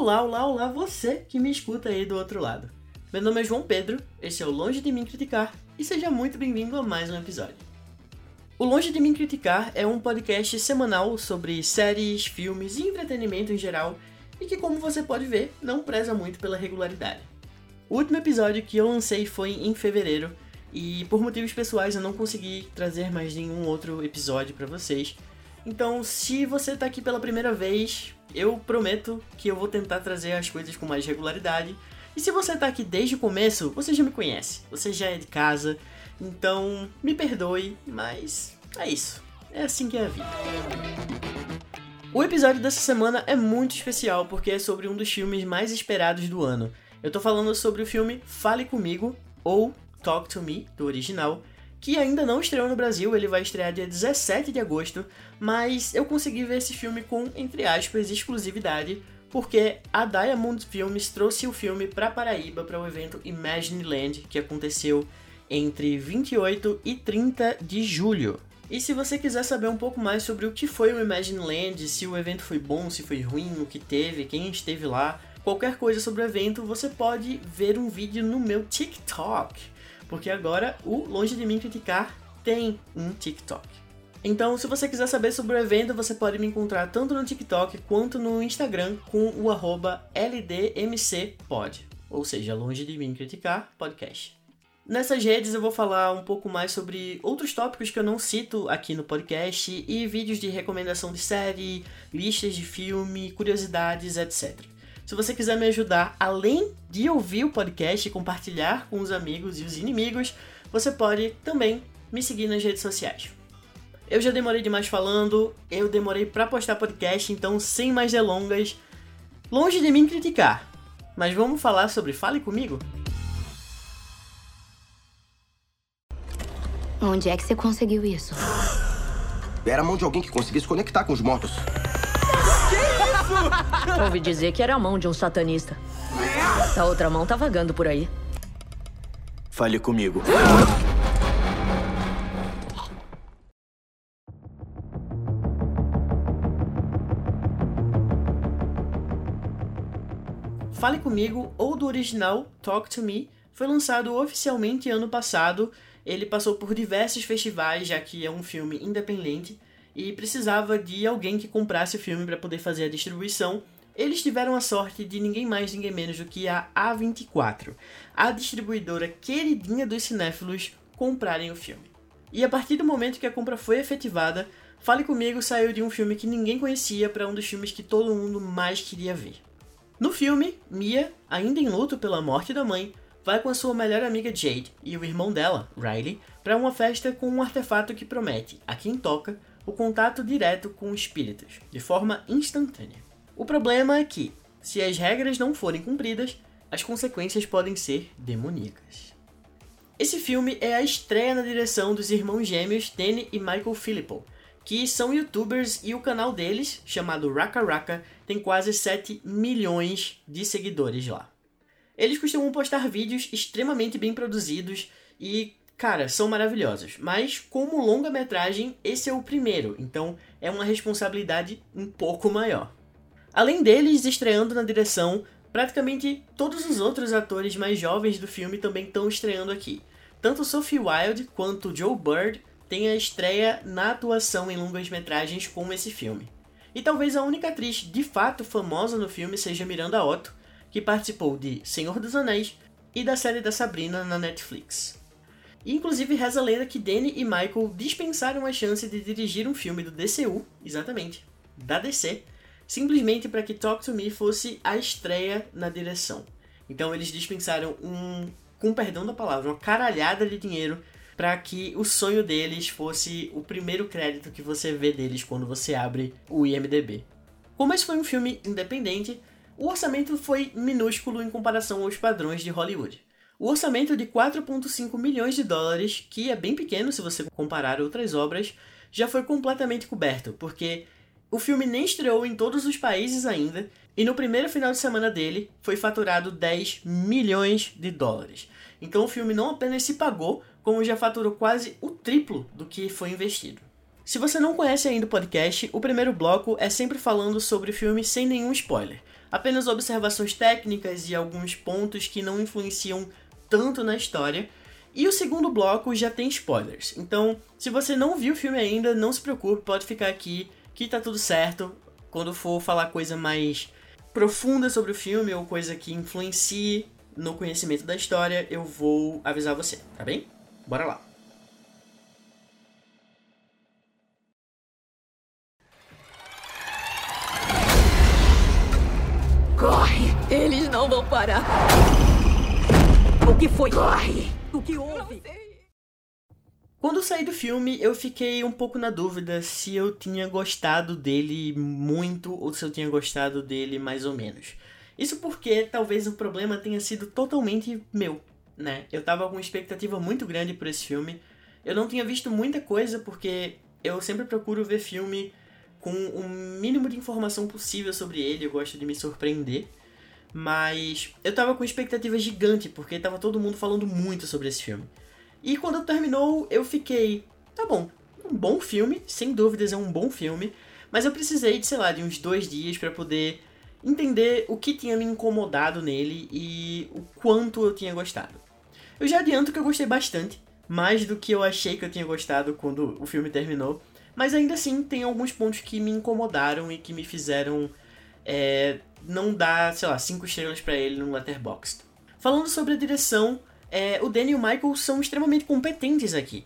Olá, olá, olá, você que me escuta aí do outro lado. Meu nome é João Pedro, esse é o Longe de Mim Criticar e seja muito bem-vindo a mais um episódio. O Longe de Mim Criticar é um podcast semanal sobre séries, filmes e entretenimento em geral e que, como você pode ver, não preza muito pela regularidade. O último episódio que eu lancei foi em fevereiro e por motivos pessoais eu não consegui trazer mais nenhum outro episódio para vocês. Então, se você tá aqui pela primeira vez, eu prometo que eu vou tentar trazer as coisas com mais regularidade. E se você tá aqui desde o começo, você já me conhece, você já é de casa, então me perdoe, mas é isso. É assim que é a vida. O episódio dessa semana é muito especial porque é sobre um dos filmes mais esperados do ano. Eu tô falando sobre o filme Fale Comigo, ou Talk to Me, do original, que ainda não estreou no Brasil, ele vai estrear dia 17 de agosto, mas eu consegui ver esse filme com, entre aspas, exclusividade, porque a Diamond Films trouxe o filme para Paraíba para o evento Imagine Land, que aconteceu entre 28 e 30 de julho. E se você quiser saber um pouco mais sobre o que foi o Imagine Land, se o evento foi bom, se foi ruim, o que teve, quem esteve lá, qualquer coisa sobre o evento, você pode ver um vídeo no meu TikTok. Porque agora o Longe de Mim Criticar tem um TikTok. Então, se você quiser saber sobre o evento, você pode me encontrar tanto no TikTok quanto no Instagram com o arroba LDMCPod, ou seja, Longe de Mim Criticar Podcast. Nessas redes eu vou falar um pouco mais sobre outros tópicos que eu não cito aqui no podcast e vídeos de recomendação de série, listas de filme, curiosidades, etc. Se você quiser me ajudar, além de ouvir o podcast e compartilhar com os amigos e os inimigos, você pode também me seguir nas redes sociais. Eu já demorei demais falando, eu demorei para postar podcast, então sem mais delongas, longe de mim criticar. Mas vamos falar sobre Fale comigo? Onde é que você conseguiu isso? Era a mão de alguém que conseguisse conectar com os mortos. Ouvi dizer que era a mão de um satanista. A outra mão tá vagando por aí. Fale comigo. Fale Comigo, ou do original Talk to Me, foi lançado oficialmente ano passado. Ele passou por diversos festivais, já que é um filme independente e precisava de alguém que comprasse o filme para poder fazer a distribuição. Eles tiveram a sorte de ninguém mais, ninguém menos do que a A24, a distribuidora queridinha dos cinéfilos, comprarem o filme. E a partir do momento que a compra foi efetivada, Fale Comigo saiu de um filme que ninguém conhecia para um dos filmes que todo mundo mais queria ver. No filme, Mia, ainda em luto pela morte da mãe, vai com a sua melhor amiga Jade e o irmão dela, Riley, para uma festa com um artefato que promete, a quem toca, o contato direto com espíritos, de forma instantânea. O problema é que, se as regras não forem cumpridas, as consequências podem ser demoníacas. Esse filme é a estreia na direção dos irmãos gêmeos Danny e Michael Filippo, que são youtubers e o canal deles, chamado Raka Raka, tem quase 7 milhões de seguidores lá. Eles costumam postar vídeos extremamente bem produzidos e Cara, são maravilhosos, mas como longa-metragem, esse é o primeiro, então é uma responsabilidade um pouco maior. Além deles estreando na direção, praticamente todos os outros atores mais jovens do filme também estão estreando aqui. Tanto Sophie Wilde quanto Joe Bird têm a estreia na atuação em longas-metragens com esse filme. E talvez a única atriz de fato famosa no filme seja Miranda Otto, que participou de Senhor dos Anéis e da série da Sabrina na Netflix. Inclusive reza a lenda que Danny e Michael dispensaram a chance de dirigir um filme do DCU, exatamente, da DC, simplesmente para que Talk to Me fosse a estreia na direção. Então eles dispensaram um, com perdão da palavra, uma caralhada de dinheiro para que o sonho deles fosse o primeiro crédito que você vê deles quando você abre o IMDb. Como esse foi um filme independente, o orçamento foi minúsculo em comparação aos padrões de Hollywood. O orçamento de 4,5 milhões de dólares, que é bem pequeno se você comparar outras obras, já foi completamente coberto, porque o filme nem estreou em todos os países ainda, e no primeiro final de semana dele foi faturado 10 milhões de dólares. Então o filme não apenas se pagou, como já faturou quase o triplo do que foi investido. Se você não conhece ainda o podcast, o primeiro bloco é sempre falando sobre o filme sem nenhum spoiler. apenas observações técnicas e alguns pontos que não influenciam tanto na história. E o segundo bloco já tem spoilers. Então, se você não viu o filme ainda, não se preocupe, pode ficar aqui que tá tudo certo. Quando for falar coisa mais profunda sobre o filme ou coisa que influencie no conhecimento da história, eu vou avisar você, tá bem? Bora lá. Corre! Eles não vão parar. O que foi? Corre! O que houve? Quando saí do filme, eu fiquei um pouco na dúvida se eu tinha gostado dele muito ou se eu tinha gostado dele mais ou menos. Isso porque talvez o problema tenha sido totalmente meu, né? Eu tava com uma expectativa muito grande por esse filme. Eu não tinha visto muita coisa porque eu sempre procuro ver filme com o mínimo de informação possível sobre ele, eu gosto de me surpreender. Mas eu tava com expectativa gigante, porque tava todo mundo falando muito sobre esse filme. E quando terminou, eu fiquei, tá bom, um bom filme, sem dúvidas é um bom filme, mas eu precisei de, sei lá, de uns dois dias para poder entender o que tinha me incomodado nele e o quanto eu tinha gostado. Eu já adianto que eu gostei bastante, mais do que eu achei que eu tinha gostado quando o filme terminou. Mas ainda assim, tem alguns pontos que me incomodaram e que me fizeram é, não dar, sei lá, cinco estrelas para ele no Letterboxd. Falando sobre a direção, é, o Danny e o Michael são extremamente competentes aqui.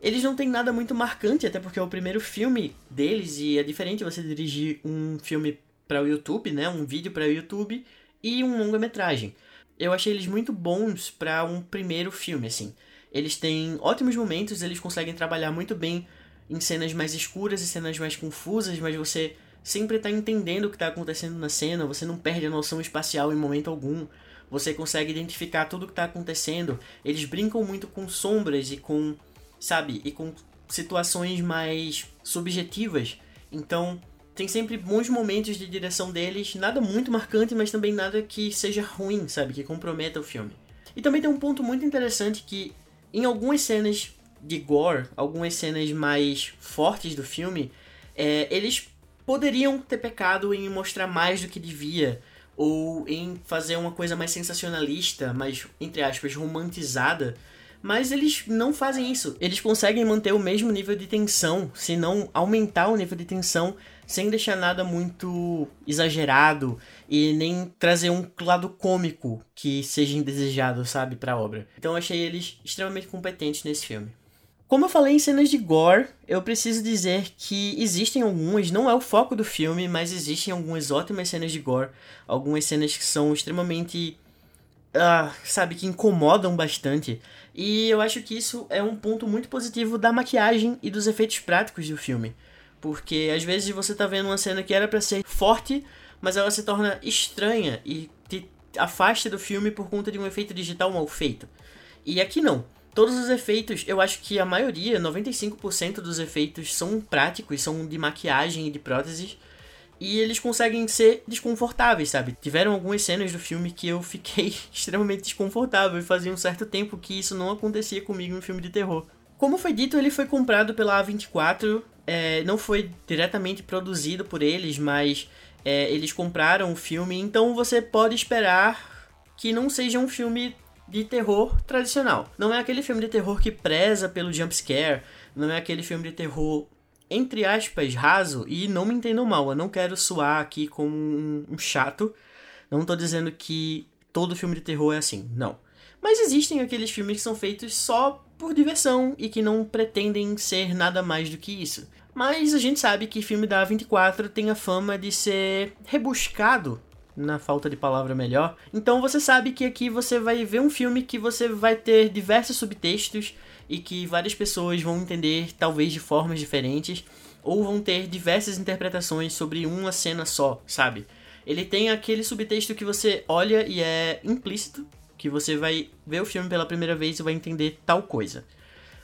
Eles não têm nada muito marcante, até porque é o primeiro filme deles e é diferente você dirigir um filme para o YouTube, né, um vídeo para o YouTube e um longa-metragem. Eu achei eles muito bons para um primeiro filme, assim. Eles têm ótimos momentos, eles conseguem trabalhar muito bem em cenas mais escuras e cenas mais confusas, mas você sempre está entendendo o que está acontecendo na cena, você não perde a noção espacial em momento algum, você consegue identificar tudo o que está acontecendo. Eles brincam muito com sombras e com, sabe, e com situações mais subjetivas. Então, tem sempre bons momentos de direção deles, nada muito marcante, mas também nada que seja ruim, sabe, que comprometa o filme. E também tem um ponto muito interessante que em algumas cenas de gore, algumas cenas mais fortes do filme, é, eles poderiam ter pecado em mostrar mais do que devia, ou em fazer uma coisa mais sensacionalista, mais, entre aspas, romantizada. Mas eles não fazem isso. Eles conseguem manter o mesmo nível de tensão, se não aumentar o nível de tensão, sem deixar nada muito exagerado e nem trazer um lado cômico que seja indesejado, sabe, para a obra. Então eu achei eles extremamente competentes nesse filme. Como eu falei em cenas de gore, eu preciso dizer que existem algumas, não é o foco do filme, mas existem algumas ótimas cenas de gore, algumas cenas que são extremamente, uh, sabe, que incomodam bastante. E eu acho que isso é um ponto muito positivo da maquiagem e dos efeitos práticos do filme. Porque às vezes você tá vendo uma cena que era para ser forte, mas ela se torna estranha e te afasta do filme por conta de um efeito digital mal feito. E aqui não. Todos os efeitos, eu acho que a maioria, 95% dos efeitos são práticos, são de maquiagem e de próteses. E eles conseguem ser desconfortáveis, sabe? Tiveram algumas cenas do filme que eu fiquei extremamente desconfortável e fazia um certo tempo que isso não acontecia comigo em filme de terror. Como foi dito, ele foi comprado pela A24, é, não foi diretamente produzido por eles, mas é, eles compraram o filme, então você pode esperar que não seja um filme de terror tradicional. Não é aquele filme de terror que preza pelo jump scare, não é aquele filme de terror entre aspas raso e não me entendam mal, eu não quero soar aqui como um, um chato. Não tô dizendo que todo filme de terror é assim, não. Mas existem aqueles filmes que são feitos só por diversão e que não pretendem ser nada mais do que isso. Mas a gente sabe que filme da A24 tem a fama de ser rebuscado na falta de palavra melhor. Então você sabe que aqui você vai ver um filme que você vai ter diversos subtextos e que várias pessoas vão entender talvez de formas diferentes ou vão ter diversas interpretações sobre uma cena só, sabe? Ele tem aquele subtexto que você olha e é implícito, que você vai ver o filme pela primeira vez e vai entender tal coisa.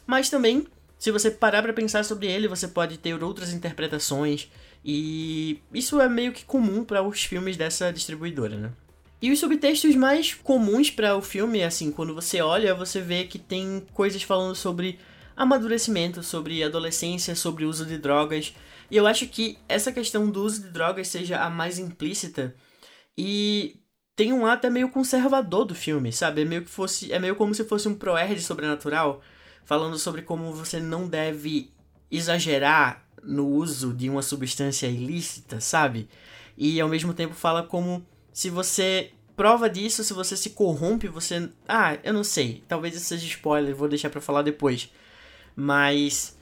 Mas também, se você parar para pensar sobre ele, você pode ter outras interpretações e isso é meio que comum para os filmes dessa distribuidora, né? E os subtextos mais comuns para o filme, assim, quando você olha, você vê que tem coisas falando sobre amadurecimento, sobre adolescência, sobre uso de drogas. E eu acho que essa questão do uso de drogas seja a mais implícita E tem um ato meio conservador do filme, sabe? É meio que fosse, é meio como se fosse um proerd sobrenatural, falando sobre como você não deve exagerar no uso de uma substância ilícita, sabe? E ao mesmo tempo fala como se você prova disso, se você se corrompe, você, ah, eu não sei, talvez isso seja spoiler, vou deixar para falar depois. Mas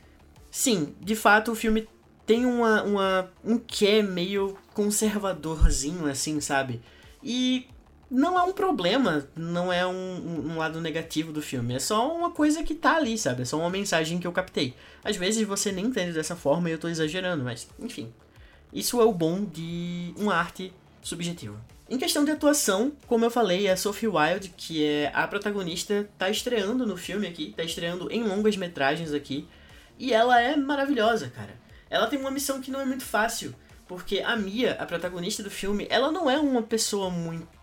sim, de fato o filme tem uma, uma um quê meio conservadorzinho assim, sabe? E não é um problema, não é um, um, lado negativo do filme, é só uma coisa que tá ali, sabe? É só uma mensagem que eu captei. Às vezes você nem entende dessa forma e eu tô exagerando, mas enfim. Isso é o bom de uma arte subjetiva. Em questão de atuação, como eu falei, a Sophie Wilde, que é a protagonista, tá estreando no filme aqui, tá estreando em longas metragens aqui, e ela é maravilhosa, cara. Ela tem uma missão que não é muito fácil, porque a Mia, a protagonista do filme, ela não é uma pessoa muito.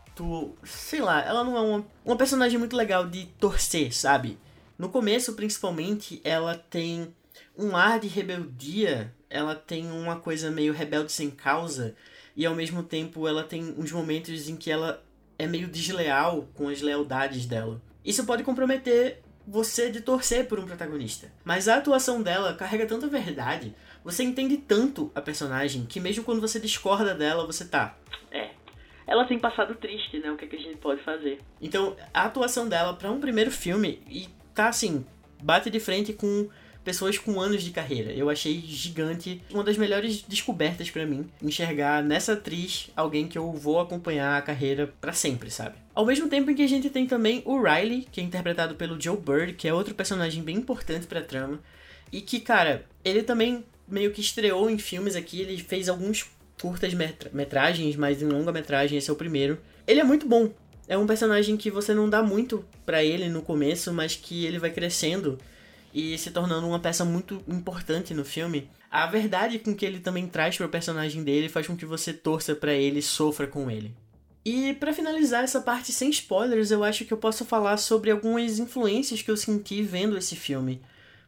Sei lá, ela não é uma, uma personagem muito legal de torcer, sabe? No começo, principalmente, ela tem um ar de rebeldia, ela tem uma coisa meio rebelde sem causa, e ao mesmo tempo ela tem uns momentos em que ela é meio desleal com as lealdades dela. Isso pode comprometer você de torcer por um protagonista. Mas a atuação dela carrega tanta verdade você entende tanto a personagem que mesmo quando você discorda dela, você tá. É. Ela tem passado triste, né? O que, é que a gente pode fazer? Então, a atuação dela para um primeiro filme e tá assim, bate de frente com pessoas com anos de carreira. Eu achei gigante, uma das melhores descobertas para mim, enxergar nessa atriz alguém que eu vou acompanhar a carreira para sempre, sabe? Ao mesmo tempo em que a gente tem também o Riley, que é interpretado pelo Joe Bird, que é outro personagem bem importante para trama, e que, cara, ele também meio que estreou em filmes aqui, ele fez alguns curtas metragens, mas em longa metragem esse é o primeiro. Ele é muito bom. É um personagem que você não dá muito para ele no começo, mas que ele vai crescendo e se tornando uma peça muito importante no filme. A verdade com que ele também traz para o personagem dele faz com que você torça para ele sofra com ele. E para finalizar essa parte sem spoilers, eu acho que eu posso falar sobre algumas influências que eu senti vendo esse filme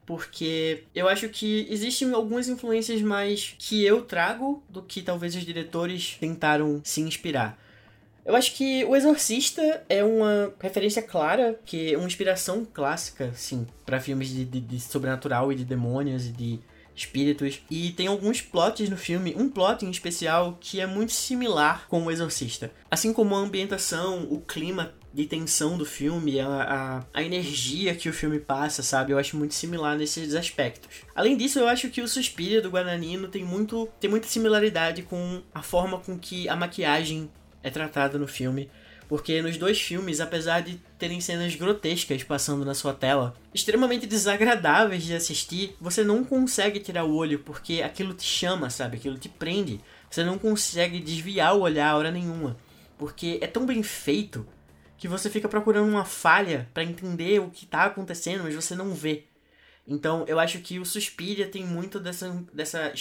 porque eu acho que existem algumas influências mais que eu trago do que talvez os diretores tentaram se inspirar. Eu acho que O Exorcista é uma referência clara, que é uma inspiração clássica, sim, para filmes de, de, de sobrenatural e de demônios e de espíritos. E tem alguns plots no filme, um plot em especial que é muito similar com o Exorcista. Assim como a ambientação, o clima de tensão do filme, a, a, a, energia que o filme passa, sabe? Eu acho muito similar nesses aspectos. Além disso, eu acho que o Suspira do Guadagnino tem, muito, tem muita similaridade com a forma com que a maquiagem é tratada no filme. Porque nos dois filmes, apesar de terem cenas grotescas passando na sua tela, extremamente desagradáveis de assistir, você não consegue tirar o olho porque aquilo te chama, sabe? Aquilo te prende. Você não consegue desviar o olhar a hora nenhuma. Porque é tão bem feito que você fica procurando uma falha para entender o que tá acontecendo, mas você não vê. Então, eu acho que o Suspiria tem muito dessa, dessa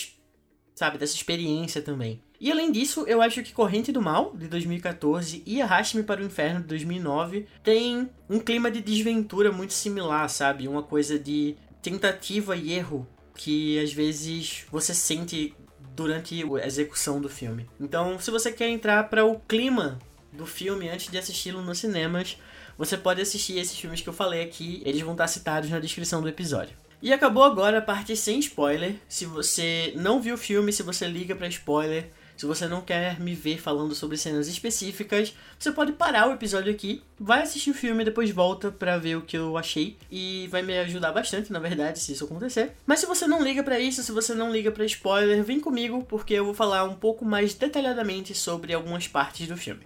sabe, dessa experiência também. E além disso, eu acho que Corrente do Mal, de 2014, e Arraste-me para o Inferno, de 2009, tem um clima de desventura muito similar, sabe? Uma coisa de tentativa e erro que às vezes você sente durante a execução do filme. Então, se você quer entrar para o clima do filme antes de assisti-lo nos cinemas, você pode assistir esses filmes que eu falei aqui, eles vão estar citados na descrição do episódio. E acabou agora a parte sem spoiler. Se você não viu o filme, se você liga para spoiler, se você não quer me ver falando sobre cenas específicas, você pode parar o episódio aqui, vai assistir o filme e depois volta para ver o que eu achei e vai me ajudar bastante, na verdade, se isso acontecer. Mas se você não liga para isso, se você não liga para spoiler, vem comigo porque eu vou falar um pouco mais detalhadamente sobre algumas partes do filme.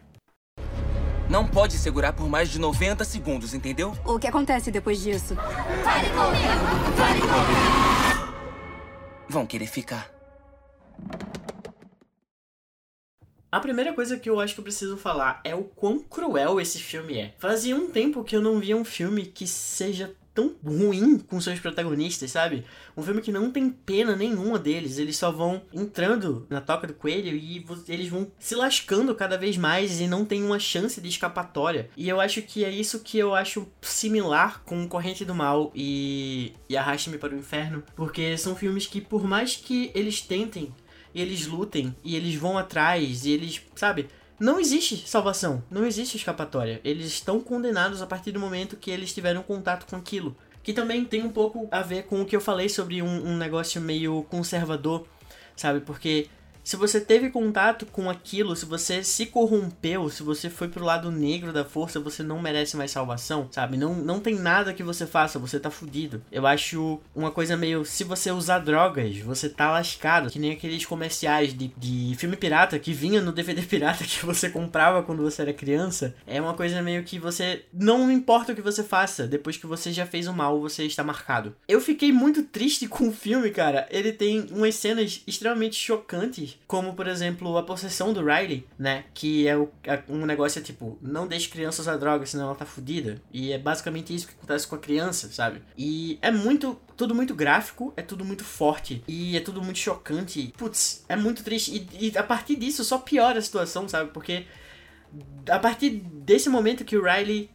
Não pode segurar por mais de 90 segundos, entendeu? O que acontece depois disso? Pare comigo! Pare comigo! Vão querer ficar. A primeira coisa que eu acho que eu preciso falar é o quão cruel esse filme é. Fazia um tempo que eu não via um filme que seja tão ruim com seus protagonistas, sabe? Um filme que não tem pena nenhuma deles, eles só vão entrando na toca do coelho e eles vão se lascando cada vez mais e não tem uma chance de escapatória. E eu acho que é isso que eu acho similar com Corrente do Mal e, e Arraste-me para o Inferno, porque são filmes que por mais que eles tentem, e eles lutem, e eles vão atrás, e eles, sabe? não existe salvação, não existe escapatória. Eles estão condenados a partir do momento que eles tiveram contato com aquilo. Que também tem um pouco a ver com o que eu falei sobre um, um negócio meio conservador, sabe? Porque se você teve contato com aquilo, se você se corrompeu, se você foi pro lado negro da força, você não merece mais salvação, sabe? Não, não tem nada que você faça, você tá fudido. Eu acho uma coisa meio. Se você usar drogas, você tá lascado. Que nem aqueles comerciais de, de filme pirata que vinha no DVD pirata que você comprava quando você era criança. É uma coisa meio que você. Não importa o que você faça, depois que você já fez o mal, você está marcado. Eu fiquei muito triste com o filme, cara. Ele tem umas cenas extremamente chocantes como por exemplo a possessão do Riley, né? Que é o, um negócio é tipo, não deixe criança usar droga, senão ela tá fudida. E é basicamente isso que acontece com a criança, sabe? E é muito. Tudo muito gráfico, é tudo muito forte e é tudo muito chocante. Putz, é muito triste. E, e a partir disso só piora a situação, sabe? Porque a partir desse momento que o Riley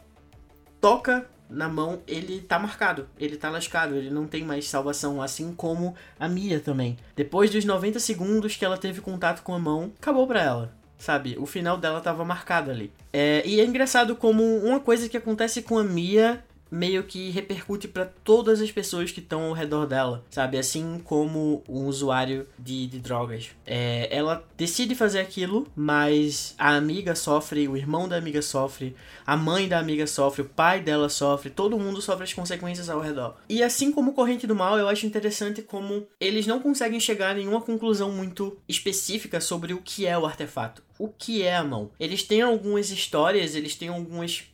toca na mão, ele tá marcado, ele tá lascado, ele não tem mais salvação, assim como a Mia também. Depois dos 90 segundos que ela teve contato com a mão, acabou pra ela. Sabe, o final dela tava marcado ali. É, e é engraçado como uma coisa que acontece com a Mia meio que repercute para todas as pessoas que estão ao redor dela, sabe? Assim como um usuário de, de drogas. É, ela decide fazer aquilo, mas a amiga sofre, o irmão da amiga sofre, a mãe da amiga sofre, o pai dela sofre, todo mundo sofre as consequências ao redor. E assim como Corrente do Mal, eu acho interessante como eles não conseguem chegar a nenhuma conclusão muito específica sobre o que é o artefato. O que é a mão? Eles têm algumas histórias, eles têm algumas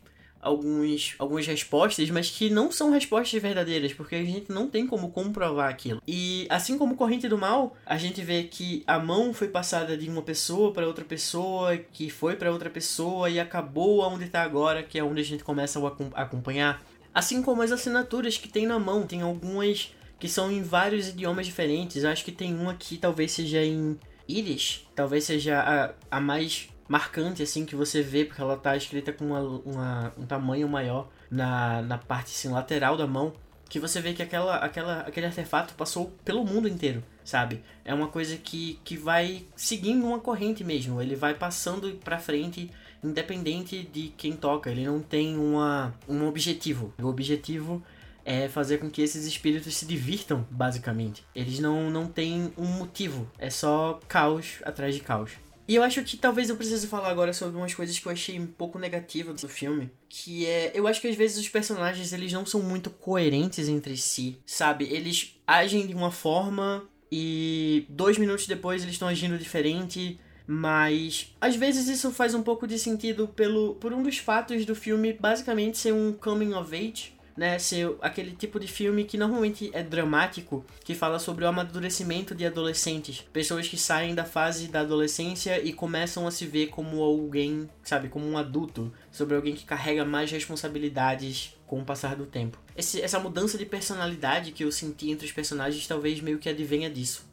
alguns, algumas respostas, mas que não são respostas verdadeiras, porque a gente não tem como comprovar aquilo. E assim como Corrente do Mal, a gente vê que a mão foi passada de uma pessoa para outra pessoa, que foi para outra pessoa e acabou onde está agora, que é onde a gente começa a acompanhar. Assim como as assinaturas que tem na mão, tem algumas que são em vários idiomas diferentes. Acho que tem uma que talvez seja em Irish, talvez seja a, a mais marcante, assim, que você vê, porque ela tá escrita com uma, uma, um tamanho maior na, na parte assim, lateral da mão, que você vê que aquela, aquela, aquele artefato passou pelo mundo inteiro, sabe? É uma coisa que, que vai seguindo uma corrente mesmo, ele vai passando para frente independente de quem toca, ele não tem uma, um objetivo. O objetivo é fazer com que esses espíritos se divirtam, basicamente. Eles não, não têm um motivo, é só caos atrás de caos. E eu acho que talvez eu precise falar agora sobre umas coisas que eu achei um pouco negativas do filme. Que é. Eu acho que às vezes os personagens eles não são muito coerentes entre si, sabe? Eles agem de uma forma e dois minutos depois eles estão agindo diferente. Mas às vezes isso faz um pouco de sentido pelo por um dos fatos do filme basicamente ser um coming of age né, ser aquele tipo de filme que normalmente é dramático, que fala sobre o amadurecimento de adolescentes, pessoas que saem da fase da adolescência e começam a se ver como alguém, sabe, como um adulto, sobre alguém que carrega mais responsabilidades com o passar do tempo. Esse, essa mudança de personalidade que eu senti entre os personagens talvez meio que advenha disso.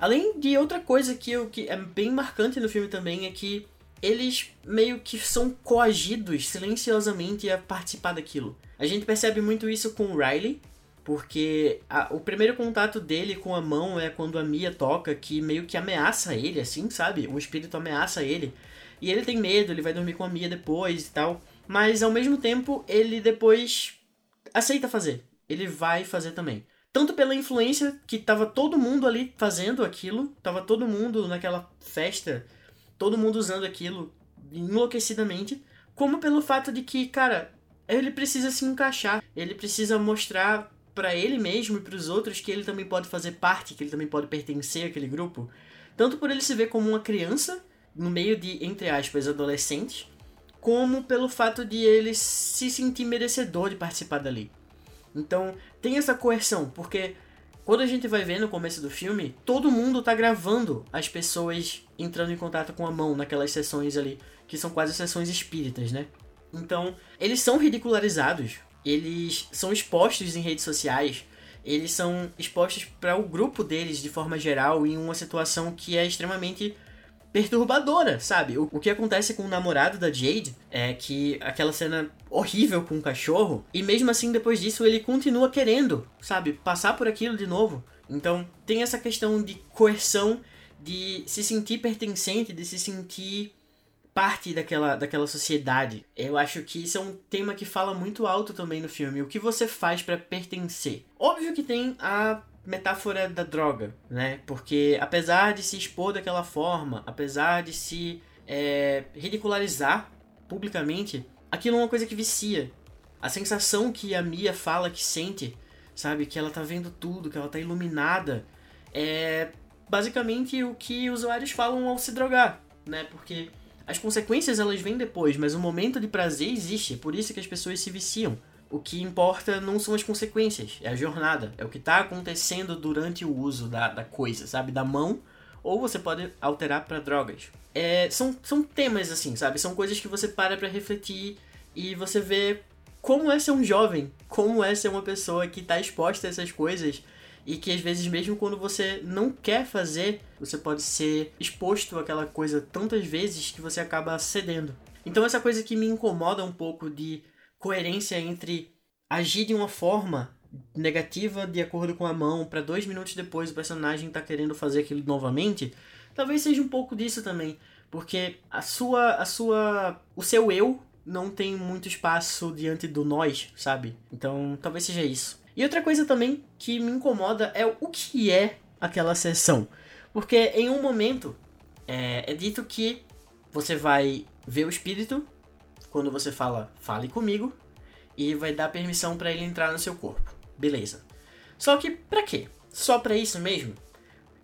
Além de outra coisa que, eu, que é bem marcante no filme também é que eles meio que são coagidos silenciosamente a participar daquilo. A gente percebe muito isso com o Riley, porque a, o primeiro contato dele com a mão é quando a Mia toca, que meio que ameaça ele, assim, sabe? O espírito ameaça ele. E ele tem medo, ele vai dormir com a Mia depois e tal. Mas ao mesmo tempo, ele depois aceita fazer. Ele vai fazer também. Tanto pela influência que tava todo mundo ali fazendo aquilo, tava todo mundo naquela festa, todo mundo usando aquilo enlouquecidamente, como pelo fato de que, cara, ele precisa se encaixar, ele precisa mostrar para ele mesmo e para os outros que ele também pode fazer parte, que ele também pode pertencer àquele grupo. Tanto por ele se ver como uma criança, no meio de, entre aspas, adolescentes, como pelo fato de ele se sentir merecedor de participar dali. Então, tem essa coerção, porque quando a gente vai ver no começo do filme, todo mundo tá gravando as pessoas entrando em contato com a mão naquelas sessões ali, que são quase sessões espíritas, né? Então, eles são ridicularizados, eles são expostos em redes sociais, eles são expostos para o grupo deles de forma geral em uma situação que é extremamente perturbadora, sabe? O, o que acontece com o namorado da Jade é que aquela cena horrível com o cachorro, e mesmo assim depois disso ele continua querendo, sabe, passar por aquilo de novo. Então, tem essa questão de coerção, de se sentir pertencente, de se sentir parte daquela, daquela sociedade. Eu acho que isso é um tema que fala muito alto também no filme. O que você faz para pertencer? Óbvio que tem a metáfora da droga, né? Porque apesar de se expor daquela forma, apesar de se é, ridicularizar publicamente, aquilo é uma coisa que vicia. A sensação que a Mia fala que sente, sabe? Que ela tá vendo tudo, que ela tá iluminada, é basicamente o que usuários falam ao se drogar, né? Porque as consequências elas vêm depois, mas o momento de prazer existe, é por isso que as pessoas se viciam. O que importa não são as consequências, é a jornada, é o que está acontecendo durante o uso da, da coisa, sabe? Da mão, ou você pode alterar para drogas. É, são, são temas assim, sabe? São coisas que você para para refletir e você vê como é ser um jovem, como é ser uma pessoa que está exposta a essas coisas e que às vezes mesmo quando você não quer fazer, você pode ser exposto àquela coisa tantas vezes que você acaba cedendo. Então essa coisa que me incomoda um pouco de coerência entre agir de uma forma negativa de acordo com a mão para dois minutos depois o personagem tá querendo fazer aquilo novamente, talvez seja um pouco disso também, porque a sua a sua o seu eu não tem muito espaço diante do nós, sabe? Então, talvez seja isso. E outra coisa também que me incomoda é o que é aquela sessão. Porque em um momento é, é dito que você vai ver o espírito quando você fala fale comigo e vai dar permissão para ele entrar no seu corpo. Beleza. Só que para quê? Só para isso mesmo?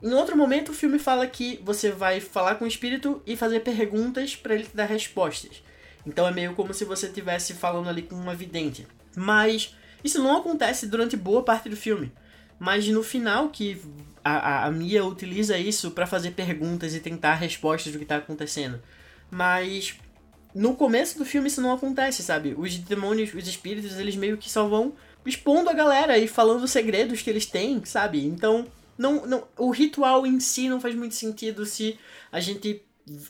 Em outro momento o filme fala que você vai falar com o espírito e fazer perguntas para ele te dar respostas. Então é meio como se você estivesse falando ali com uma vidente. Mas isso não acontece durante boa parte do filme. Mas no final que a, a, Mia utiliza isso para fazer perguntas e tentar respostas do que tá acontecendo. Mas no começo do filme isso não acontece, sabe? Os demônios, os espíritos, eles meio que só vão expondo a galera e falando segredos que eles têm, sabe? Então, não, não, o ritual em si não faz muito sentido se a gente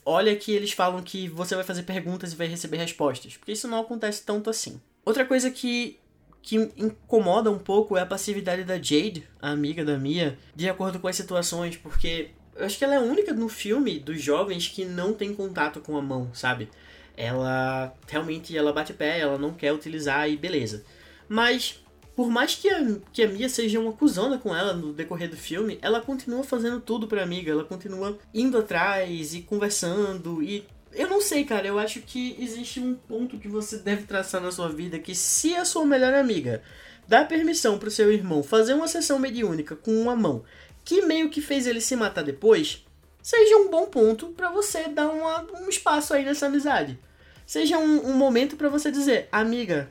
olha que eles falam que você vai fazer perguntas e vai receber respostas, porque isso não acontece tanto assim. Outra coisa que que incomoda um pouco é a passividade da Jade, a amiga da Mia, de acordo com as situações, porque eu acho que ela é a única no filme dos jovens que não tem contato com a mão, sabe? Ela realmente ela bate pé, ela não quer utilizar e beleza. Mas por mais que a, que a Mia seja uma cuzona com ela no decorrer do filme, ela continua fazendo tudo pra amiga, ela continua indo atrás e conversando e eu não sei, cara. Eu acho que existe um ponto que você deve traçar na sua vida que se a sua melhor amiga dá permissão pro seu irmão fazer uma sessão mediúnica com uma mão que meio que fez ele se matar depois, seja um bom ponto para você dar uma, um espaço aí nessa amizade. Seja um, um momento para você dizer, amiga,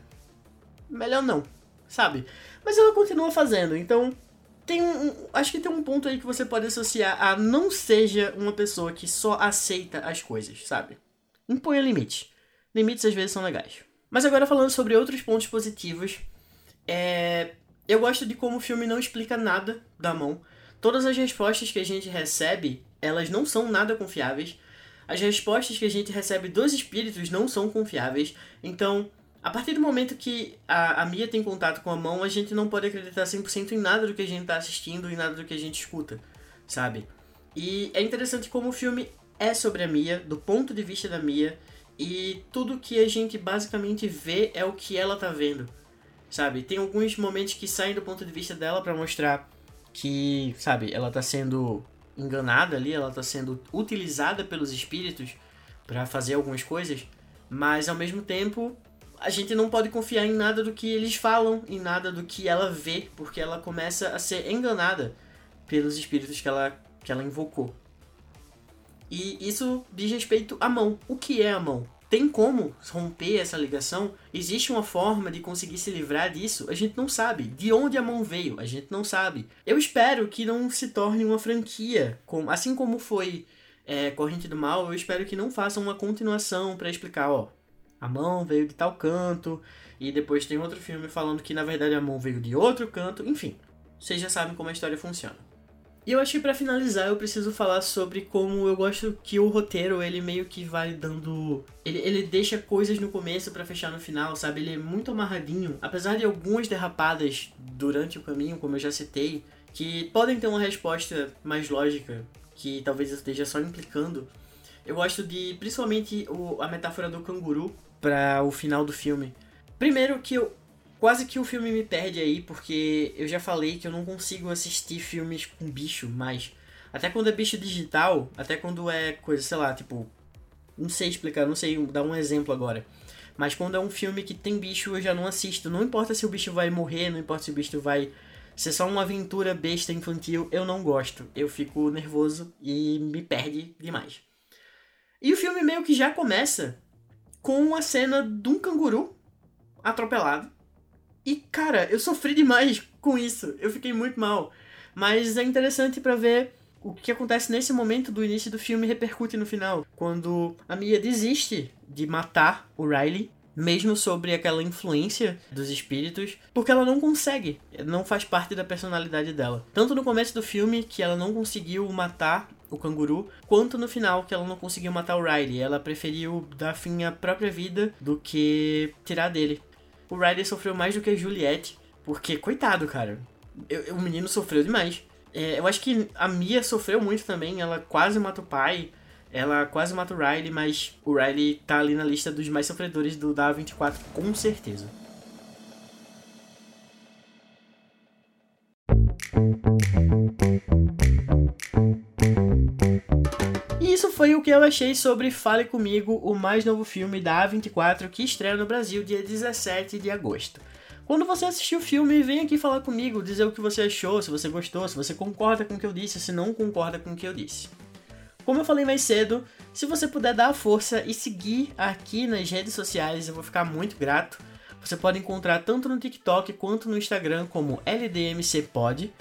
melhor não sabe? Mas ela continua fazendo, então tem um, acho que tem um ponto aí que você pode associar a não seja uma pessoa que só aceita as coisas, sabe? Imponha limite. Limites às vezes são legais. Mas agora falando sobre outros pontos positivos, é... eu gosto de como o filme não explica nada da mão. Todas as respostas que a gente recebe, elas não são nada confiáveis. As respostas que a gente recebe dos espíritos não são confiáveis. Então, a partir do momento que a, a Mia tem contato com a mão, a gente não pode acreditar 100% em nada do que a gente está assistindo e nada do que a gente escuta, sabe? E é interessante como o filme é sobre a Mia, do ponto de vista da Mia, e tudo que a gente basicamente vê é o que ela tá vendo, sabe? Tem alguns momentos que saem do ponto de vista dela para mostrar que, sabe, ela tá sendo enganada ali, ela tá sendo utilizada pelos espíritos para fazer algumas coisas, mas ao mesmo tempo a gente não pode confiar em nada do que eles falam, em nada do que ela vê, porque ela começa a ser enganada pelos espíritos que ela, que ela invocou. E isso diz respeito à mão. O que é a mão? Tem como romper essa ligação? Existe uma forma de conseguir se livrar disso? A gente não sabe. De onde a mão veio? A gente não sabe. Eu espero que não se torne uma franquia, assim como foi é, Corrente do Mal. Eu espero que não façam uma continuação para explicar, ó, a mão veio de tal canto, e depois tem outro filme falando que na verdade a mão veio de outro canto, enfim. Vocês já sabem como a história funciona. E eu acho que para finalizar eu preciso falar sobre como eu gosto que o roteiro ele meio que vai dando. Ele, ele deixa coisas no começo para fechar no final, sabe? Ele é muito amarradinho. Apesar de algumas derrapadas durante o caminho, como eu já citei, que podem ter uma resposta mais lógica, que talvez eu esteja só implicando. Eu gosto de, principalmente, o, a metáfora do canguru para o final do filme. Primeiro que eu quase que o filme me perde aí, porque eu já falei que eu não consigo assistir filmes com bicho mais. Até quando é bicho digital, até quando é coisa, sei lá, tipo. Não sei explicar, não sei dar um exemplo agora. Mas quando é um filme que tem bicho, eu já não assisto. Não importa se o bicho vai morrer, não importa se o bicho vai ser só uma aventura besta infantil, eu não gosto. Eu fico nervoso e me perde demais. E o filme meio que já começa com a cena de um canguru atropelado. E cara, eu sofri demais com isso. Eu fiquei muito mal. Mas é interessante para ver o que acontece nesse momento do início do filme repercute no final. Quando a Mia desiste de matar o Riley, mesmo sobre aquela influência dos espíritos, porque ela não consegue, não faz parte da personalidade dela. Tanto no começo do filme, que ela não conseguiu matar o canguru, quanto no final, que ela não conseguiu matar o Riley. Ela preferiu dar fim à própria vida do que tirar dele. O Riley sofreu mais do que a Juliette, porque, coitado, cara, eu, o menino sofreu demais. É, eu acho que a Mia sofreu muito também, ela quase mata o pai, ela quase mata o Riley, mas o Riley tá ali na lista dos mais sofredores do da 24 com certeza. E isso foi o que eu achei sobre Fale Comigo, o mais novo filme da A24 que estreia no Brasil dia 17 de agosto. Quando você assistir o filme, vem aqui falar comigo, dizer o que você achou, se você gostou, se você concorda com o que eu disse, se não concorda com o que eu disse. Como eu falei mais cedo, se você puder dar a força e seguir aqui nas redes sociais, eu vou ficar muito grato. Você pode encontrar tanto no TikTok quanto no Instagram como LDMCPod.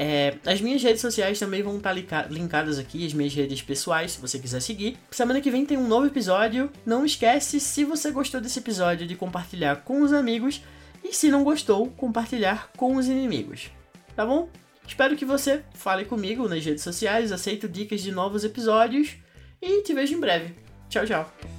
É, as minhas redes sociais também vão estar linkadas aqui, as minhas redes pessoais, se você quiser seguir. Semana que vem tem um novo episódio. Não esquece, se você gostou desse episódio, de compartilhar com os amigos e se não gostou, compartilhar com os inimigos. Tá bom? Espero que você fale comigo nas redes sociais, aceito dicas de novos episódios e te vejo em breve. Tchau, tchau.